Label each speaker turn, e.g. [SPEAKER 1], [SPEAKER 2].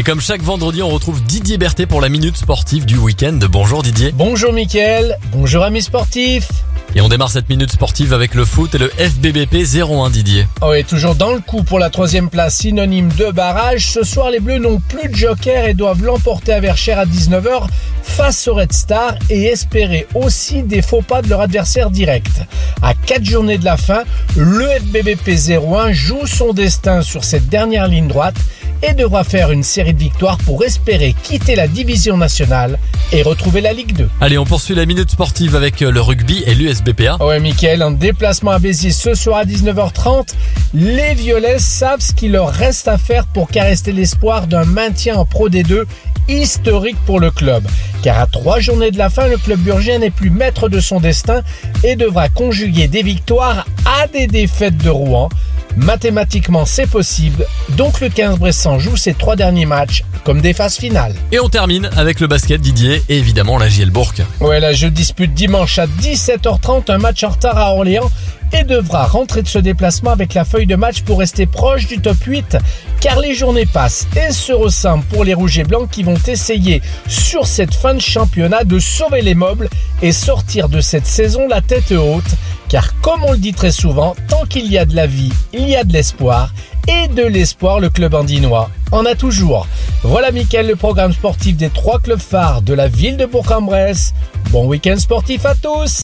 [SPEAKER 1] Et comme chaque vendredi, on retrouve Didier Berthet pour la minute sportive du week-end. Bonjour Didier.
[SPEAKER 2] Bonjour Mickaël, bonjour amis sportifs.
[SPEAKER 1] Et on démarre cette minute sportive avec le foot et le FBBP 01 Didier.
[SPEAKER 2] Oh, et toujours dans le coup pour la troisième place, synonyme de barrage. Ce soir, les Bleus n'ont plus de joker et doivent l'emporter à Verchères à 19h face au Red Star et espérer aussi des faux pas de leur adversaire direct. À 4 journées de la fin, le FBBP 01 joue son destin sur cette dernière ligne droite et devra faire une série de victoires pour espérer quitter la division nationale et retrouver la Ligue 2.
[SPEAKER 1] Allez, on poursuit la minute sportive avec le rugby et l'USBPA.
[SPEAKER 2] Ouais, Mickaël, en déplacement à Béziers ce soir à 19h30, les Violets savent ce qu'il leur reste à faire pour caresser l'espoir d'un maintien en Pro D2 historique pour le club. Car à trois journées de la fin, le club burgien n'est plus maître de son destin et devra conjuguer des victoires à des défaites de Rouen. Mathématiquement, c'est possible. Donc le 15 Bressan joue ses trois derniers matchs comme des phases finales.
[SPEAKER 1] Et on termine avec le basket Didier et évidemment la JL Bourg.
[SPEAKER 2] Ouais, là je dispute dimanche à 17h30 un match en retard à Orléans et devra rentrer de ce déplacement avec la feuille de match pour rester proche du top 8 car les journées passent et se ressemblent pour les rouges et blancs qui vont essayer sur cette fin de championnat de sauver les meubles et sortir de cette saison la tête haute car comme on le dit très souvent, tant qu'il y a de la vie, il y a de l'espoir et de l'espoir, le club andinois en a toujours. Voilà Mickaël, le programme sportif des trois clubs phares de la ville de Bourg-en-Bresse. Bon week-end sportif à tous